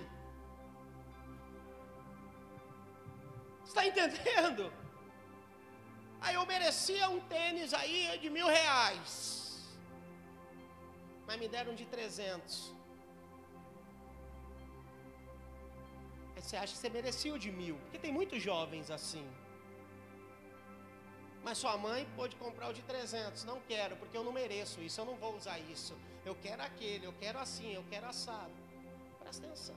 Está entendendo? Aí eu merecia um tênis aí de mil reais, mas me deram de trezentos. Você acha que você merecia o de mil, porque tem muitos jovens assim. Mas sua mãe pôde comprar o de 300. Não quero, porque eu não mereço isso. Eu não vou usar isso. Eu quero aquele, eu quero assim, eu quero assado. Presta atenção.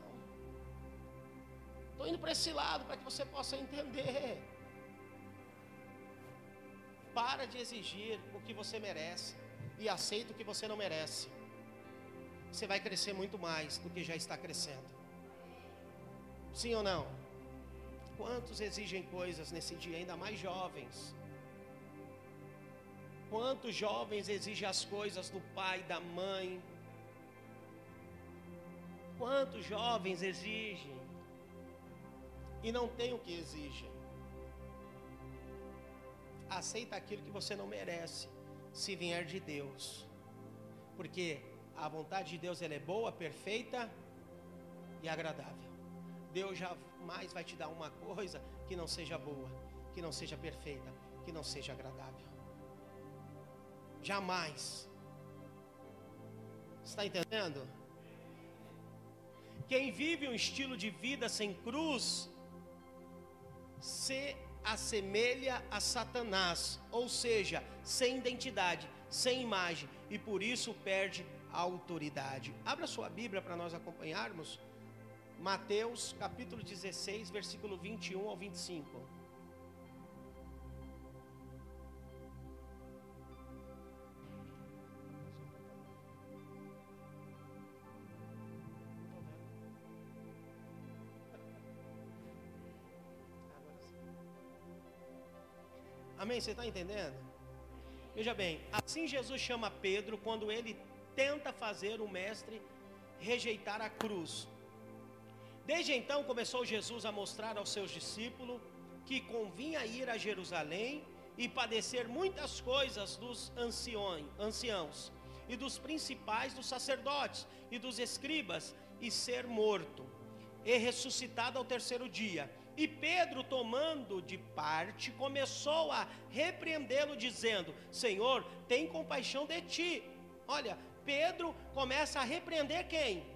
Estou indo para esse lado para que você possa entender. Para de exigir o que você merece e aceita o que você não merece. Você vai crescer muito mais do que já está crescendo. Sim ou não? Quantos exigem coisas nesse dia, ainda mais jovens? Quantos jovens exigem as coisas do pai, da mãe? Quantos jovens exigem e não tem o que exigem? Aceita aquilo que você não merece, se vier de Deus, porque a vontade de Deus ela é boa, perfeita e agradável. Deus jamais vai te dar uma coisa que não seja boa, que não seja perfeita, que não seja agradável. Jamais. Está entendendo? Quem vive um estilo de vida sem cruz se assemelha a Satanás, ou seja, sem identidade, sem imagem, e por isso perde a autoridade. Abra sua Bíblia para nós acompanharmos. Mateus capítulo 16, versículo 21 ao 25. Amém? Você está entendendo? Veja bem, assim Jesus chama Pedro quando ele tenta fazer o mestre rejeitar a cruz. Desde então começou Jesus a mostrar aos seus discípulos que convinha ir a Jerusalém e padecer muitas coisas dos anciãos e dos principais dos sacerdotes e dos escribas e ser morto e ressuscitado ao terceiro dia. E Pedro, tomando de parte, começou a repreendê-lo, dizendo: Senhor, tem compaixão de ti. Olha, Pedro começa a repreender quem?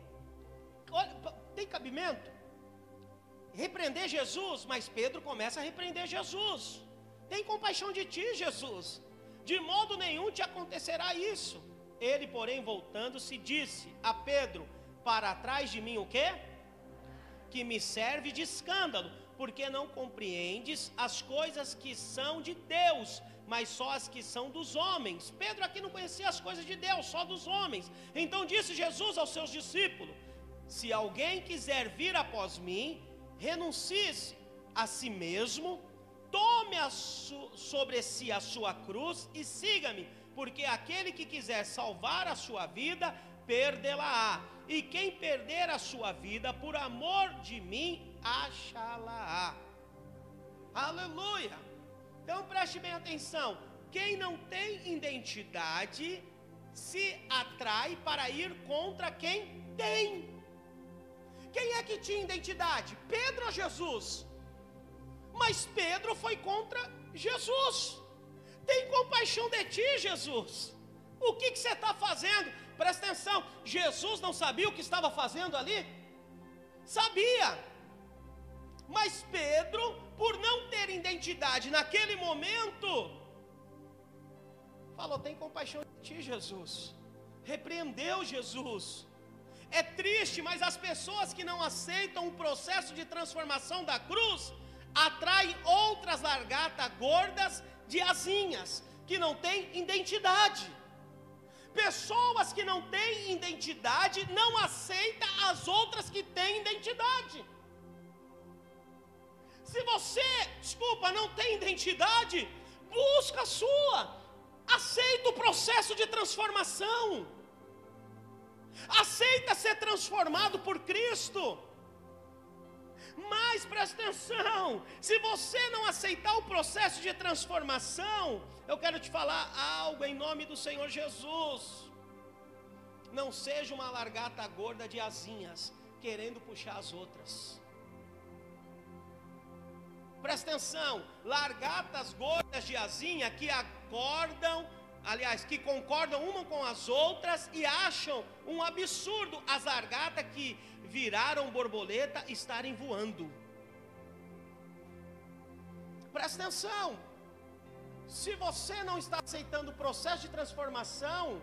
Olha, tem cabimento? Repreender Jesus, mas Pedro começa a repreender Jesus. Tem compaixão de ti, Jesus. De modo nenhum te acontecerá isso. Ele, porém, voltando-se, disse a Pedro: Para trás de mim o quê? que me serve de escândalo, porque não compreendes as coisas que são de Deus, mas só as que são dos homens. Pedro aqui não conhecia as coisas de Deus, só dos homens. Então disse Jesus aos seus discípulos: Se alguém quiser vir após mim, renuncie a si mesmo, tome sobre si a sua cruz e siga-me, porque aquele que quiser salvar a sua vida, perdê-la-á. E quem perder a sua vida por amor de mim, achá-la-á. Aleluia! Então preste bem atenção: quem não tem identidade se atrai para ir contra quem tem. Quem é que tinha identidade? Pedro ou Jesus? Mas Pedro foi contra Jesus. Tem compaixão de ti, Jesus. O que, que você está fazendo? Presta atenção, Jesus não sabia o que estava fazendo ali? Sabia. Mas Pedro por não ter identidade naquele momento, falou: tem compaixão de ti, Jesus. Repreendeu Jesus. É triste, mas as pessoas que não aceitam o processo de transformação da cruz atraem outras largatas gordas de asinhas, que não têm identidade. Pessoas que não têm identidade não aceitam as outras que têm identidade. Se você, desculpa, não tem identidade, busca a sua. Aceita o processo de transformação. Aceita ser transformado por Cristo. Mas presta atenção: se você não aceitar o processo de transformação, eu quero te falar algo em nome do Senhor Jesus. Não seja uma largata gorda de asinhas, querendo puxar as outras. Presta atenção, largatas gordas de asinha que acordam, aliás, que concordam uma com as outras e acham um absurdo as largatas que viraram borboleta estarem voando. Presta atenção, se você não está aceitando o processo de transformação,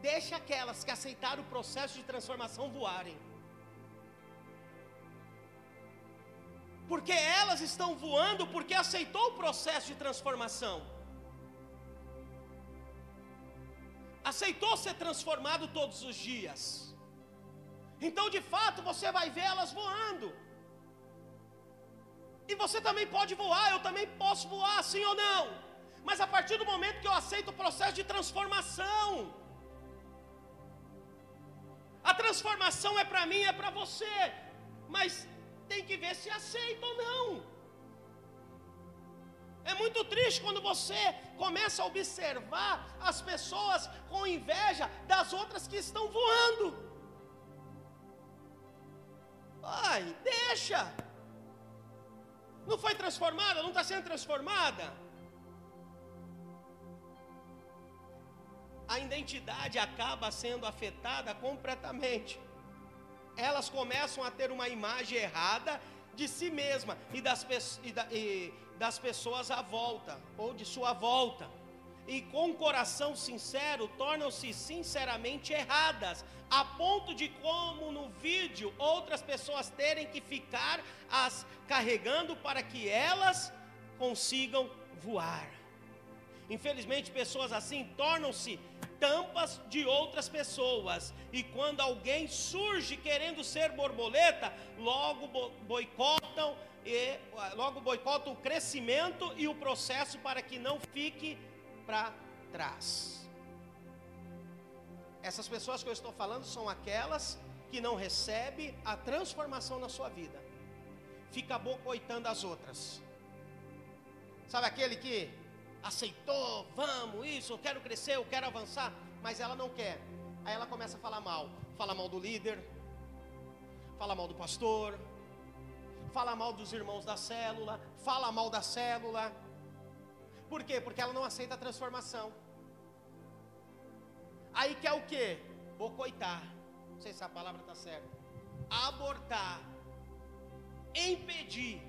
deixe aquelas que aceitaram o processo de transformação voarem. porque elas estão voando porque aceitou o processo de transformação. Aceitou ser transformado todos os dias. Então, de fato, você vai ver elas voando. E você também pode voar, eu também posso voar, sim ou não. Mas a partir do momento que eu aceito o processo de transformação, a transformação é para mim, é para você. Mas tem que ver se aceita ou não. É muito triste quando você começa a observar as pessoas com inveja das outras que estão voando. Ai, deixa. Não foi transformada, não está sendo transformada. A identidade acaba sendo afetada completamente elas começam a ter uma imagem errada de si mesma e das, e da, e das pessoas à volta, ou de sua volta. E com coração sincero, tornam-se sinceramente erradas, a ponto de, como no vídeo, outras pessoas terem que ficar as carregando para que elas consigam voar. Infelizmente, pessoas assim tornam-se tampas de outras pessoas. E quando alguém surge querendo ser borboleta, logo boicotam e logo boicotam o crescimento e o processo para que não fique para trás. Essas pessoas que eu estou falando são aquelas que não recebem a transformação na sua vida. Fica boicoitando as outras. Sabe aquele que aceitou, vamos, isso, eu quero crescer, eu quero avançar, mas ela não quer. Aí ela começa a falar mal, fala mal do líder, fala mal do pastor, fala mal dos irmãos da célula, fala mal da célula. Por quê? Porque ela não aceita a transformação. Aí quer o quê? Bocoitar. Não sei se a palavra está certa. Abortar. Impedir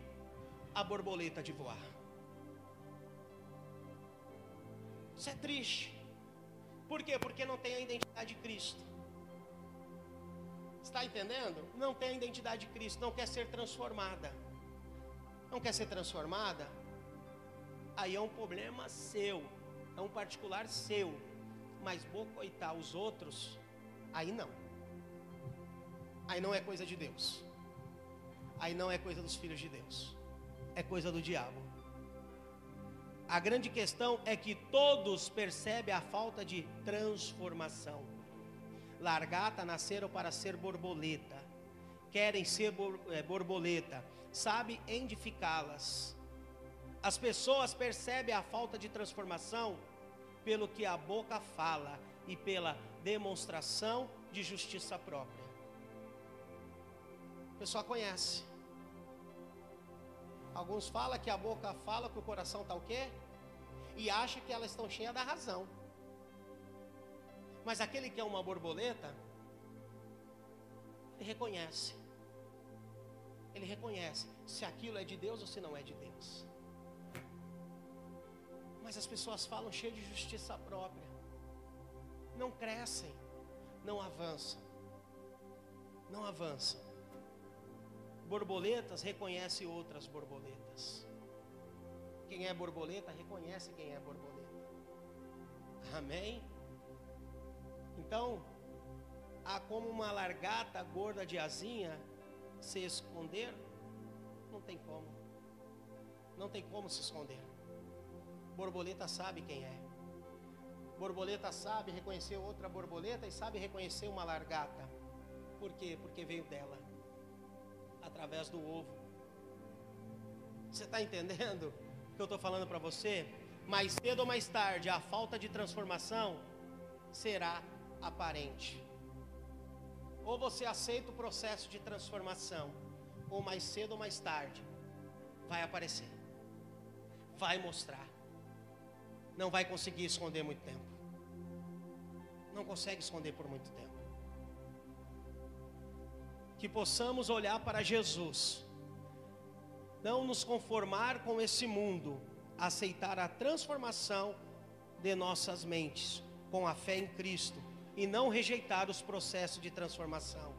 a borboleta de voar. Isso é triste. Por quê? Porque não tem a identidade de Cristo. Está entendendo? Não tem a identidade de Cristo, não quer ser transformada. Não quer ser transformada? Aí é um problema seu, é um particular seu. Mas bocoitar os outros, aí não. Aí não é coisa de Deus. Aí não é coisa dos filhos de Deus. É coisa do diabo. A grande questão é que todos percebem a falta de transformação. Largata nasceram para ser borboleta, querem ser é, borboleta, sabe edificá-las. As pessoas percebem a falta de transformação pelo que a boca fala e pela demonstração de justiça própria. A pessoa conhece. Alguns falam que a boca fala que o coração está o quê? E acha que elas estão cheias da razão. Mas aquele que é uma borboleta, ele reconhece. Ele reconhece se aquilo é de Deus ou se não é de Deus. Mas as pessoas falam cheio de justiça própria. Não crescem, não avançam. Não avançam borboletas reconhece outras borboletas. Quem é borboleta reconhece quem é borboleta. Amém? Então, há como uma largata gorda de asinha se esconder? Não tem como. Não tem como se esconder. Borboleta sabe quem é. Borboleta sabe reconhecer outra borboleta e sabe reconhecer uma largata. Por quê? Porque veio dela através do ovo. Você está entendendo o que eu estou falando para você? Mais cedo ou mais tarde, a falta de transformação será aparente. Ou você aceita o processo de transformação, ou mais cedo ou mais tarde, vai aparecer, vai mostrar. Não vai conseguir esconder muito tempo. Não consegue esconder por muito tempo que possamos olhar para Jesus, não nos conformar com esse mundo, aceitar a transformação de nossas mentes com a fé em Cristo e não rejeitar os processos de transformação.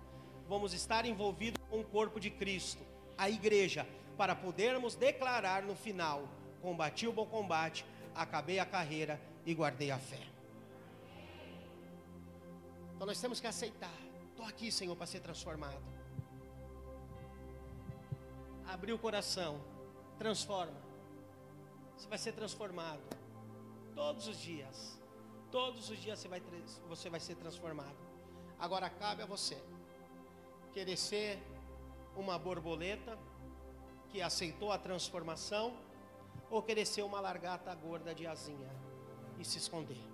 Vamos estar envolvidos com o corpo de Cristo, a igreja, para podermos declarar no final: combati o bom combate, acabei a carreira e guardei a fé. Então nós temos que aceitar. Estou aqui, Senhor, para ser transformado abrir o coração, transforma. Você vai ser transformado todos os dias. Todos os dias você vai, você vai ser transformado. Agora cabe a você querer ser uma borboleta que aceitou a transformação ou querer ser uma largata gorda de asinha e se esconder.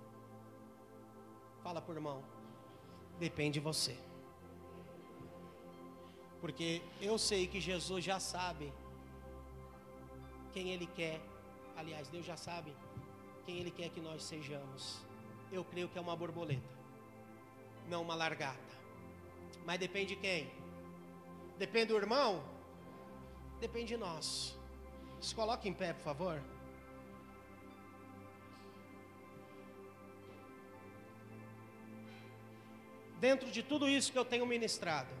Fala por mão. Depende de você. Porque eu sei que Jesus já sabe quem Ele quer. Aliás, Deus já sabe quem Ele quer que nós sejamos. Eu creio que é uma borboleta, não uma largata. Mas depende de quem? Depende do irmão? Depende de nós. Se coloque em pé, por favor. Dentro de tudo isso que eu tenho ministrado,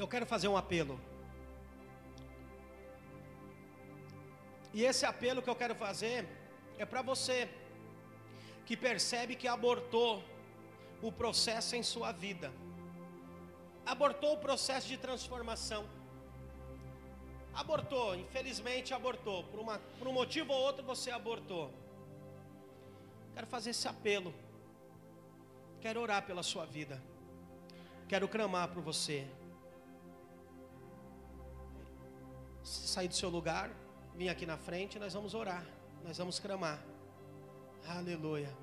eu quero fazer um apelo. E esse apelo que eu quero fazer é para você que percebe que abortou o processo em sua vida, abortou o processo de transformação, abortou, infelizmente abortou, por, uma, por um motivo ou outro você abortou. Quero fazer esse apelo, quero orar pela sua vida, quero clamar por você. Sair do seu lugar, vir aqui na frente, nós vamos orar, nós vamos clamar. Aleluia.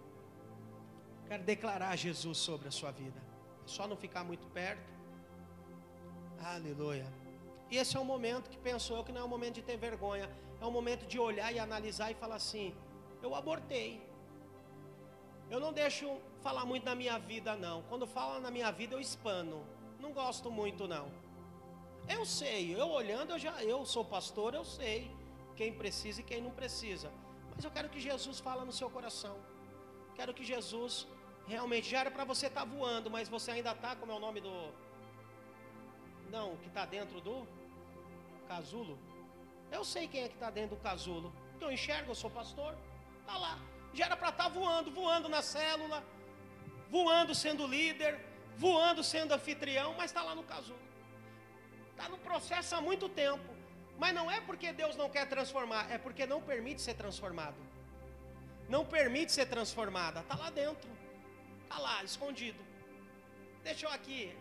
Quero declarar Jesus sobre a sua vida. É só não ficar muito perto. Aleluia. E esse é um momento que penso eu que não é um momento de ter vergonha, é um momento de olhar e analisar e falar assim: eu abortei. Eu não deixo falar muito na minha vida, não. Quando fala na minha vida, eu espano. Não gosto muito, não. Eu sei, eu olhando, eu já, eu sou pastor, eu sei quem precisa e quem não precisa. Mas eu quero que Jesus fale no seu coração. Quero que Jesus Realmente, já era para você estar tá voando, mas você ainda está, como é o nome do. Não, que está dentro do casulo. Eu sei quem é que está dentro do casulo. Eu enxergo, eu sou pastor. Está lá. Já era para estar tá voando, voando na célula, voando sendo líder, voando sendo anfitrião, mas está lá no casulo. Está no processo há muito tempo. Mas não é porque Deus não quer transformar, é porque não permite ser transformado. Não permite ser transformada. Está lá dentro. Está lá, escondido. Deixa eu aqui.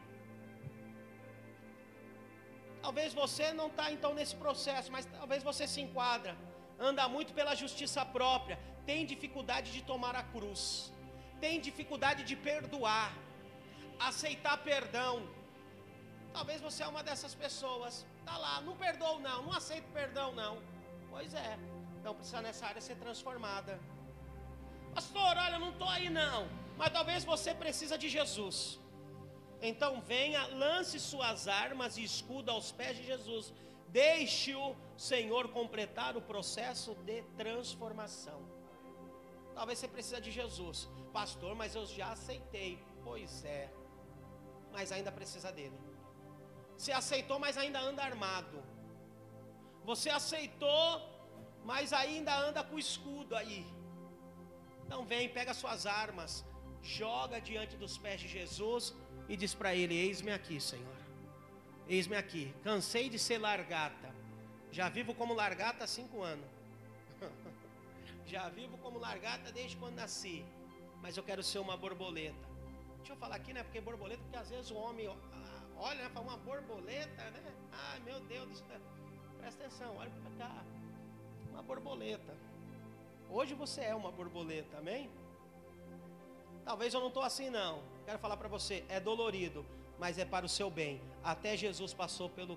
Talvez você não está então nesse processo, mas talvez você se enquadra. Anda muito pela justiça própria. Tem dificuldade de tomar a cruz. Tem dificuldade de perdoar. Aceitar perdão. Talvez você é uma dessas pessoas. Está lá, não perdoou não, não aceito perdão não. Pois é. Então precisa nessa área ser transformada. Pastor, olha, não estou aí não mas talvez você precisa de Jesus. Então venha, lance suas armas e escudo aos pés de Jesus. Deixe o Senhor completar o processo de transformação. Talvez você precisa de Jesus. Pastor, mas eu já aceitei. Pois é. Mas ainda precisa dele. Você aceitou, mas ainda anda armado. Você aceitou, mas ainda anda com escudo aí. Então vem, pega suas armas, joga diante dos pés de Jesus e diz para ele: Eis-me aqui, Senhor. Eis-me aqui. Cansei de ser largata. Já vivo como largata há cinco anos. Já vivo como largata desde quando nasci. Mas eu quero ser uma borboleta. Deixa eu falar aqui, né? Porque borboleta, porque às vezes o homem olha, né? Fala uma borboleta, né? Ai, meu Deus do céu. Presta atenção, olha para cá. Uma borboleta. Hoje você é uma borboleta, amém? Talvez eu não estou assim, não. Quero falar para você, é dolorido, mas é para o seu bem. Até Jesus passou pelo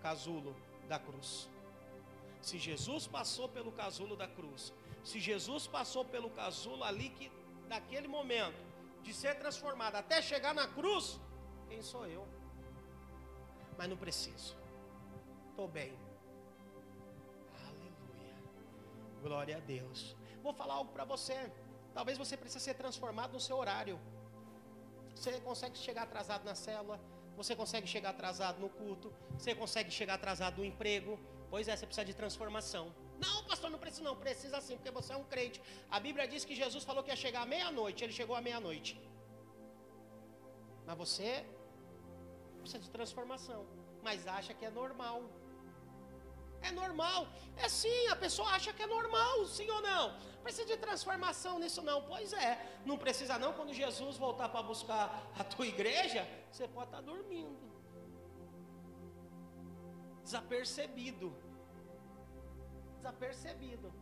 casulo da cruz. Se Jesus passou pelo casulo da cruz, se Jesus passou pelo casulo ali que daquele momento de ser transformado até chegar na cruz, quem sou eu? Mas não preciso. Estou bem. Aleluia. Glória a Deus. Vou falar algo para você. Talvez você precise ser transformado no seu horário. Você consegue chegar atrasado na célula, você consegue chegar atrasado no culto, você consegue chegar atrasado no emprego. Pois é, você precisa de transformação. Não, pastor, não precisa não, precisa sim, porque você é um crente. A Bíblia diz que Jesus falou que ia chegar à meia-noite, ele chegou à meia-noite. Mas você precisa de transformação, mas acha que é normal. É normal. É sim, a pessoa acha que é normal, sim ou não? Precisa de transformação nisso não? Pois é, não precisa não. Quando Jesus voltar para buscar a tua igreja, você pode estar tá dormindo. Desapercebido. Desapercebido.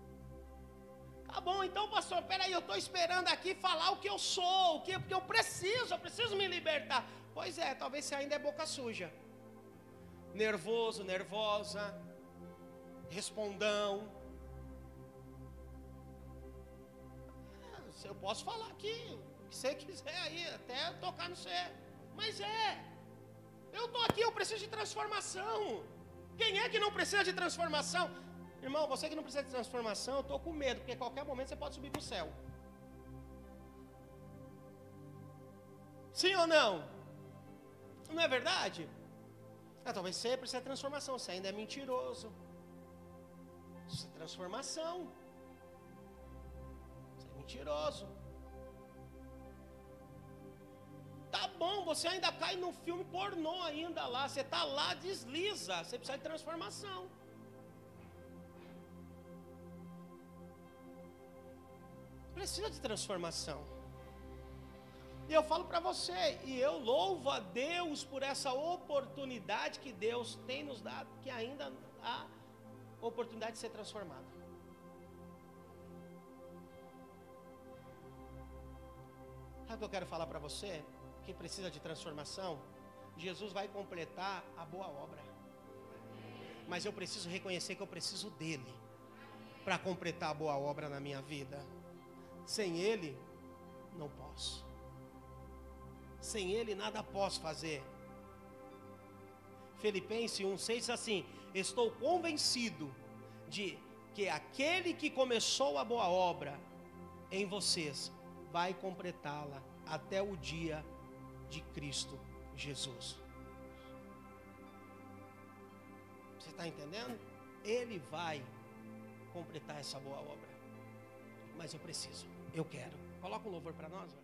Tá bom, então, pastor, peraí, eu estou esperando aqui falar o que eu sou, o que, porque eu preciso, eu preciso me libertar. Pois é, talvez você ainda é boca suja. Nervoso, nervosa respondão. É, eu posso falar aqui, o que você quiser aí, até tocar no céu. Mas é, eu estou aqui, eu preciso de transformação. Quem é que não precisa de transformação? Irmão, você que não precisa de transformação, eu estou com medo, porque a qualquer momento você pode subir para o céu. Sim ou não? Não é verdade? Ah, talvez você precise de transformação, você ainda é mentiroso. Isso é transformação. Você é mentiroso. Tá bom, você ainda cai no filme pornô ainda lá. Você tá lá, desliza. Você precisa de transformação. Precisa de transformação. E eu falo para você, e eu louvo a Deus por essa oportunidade que Deus tem nos dado, que ainda há oportunidade de ser transformado. Sabe o que eu quero falar para você? Que precisa de transformação? Jesus vai completar a boa obra. Mas eu preciso reconhecer que eu preciso dele para completar a boa obra na minha vida. Sem ele, não posso. Sem ele, nada posso fazer. Filipenses 1,6 assim: Estou convencido de que aquele que começou a boa obra em vocês vai completá-la até o dia de Cristo Jesus. Você está entendendo? Ele vai completar essa boa obra. Mas eu preciso, eu quero. Coloca um louvor para nós.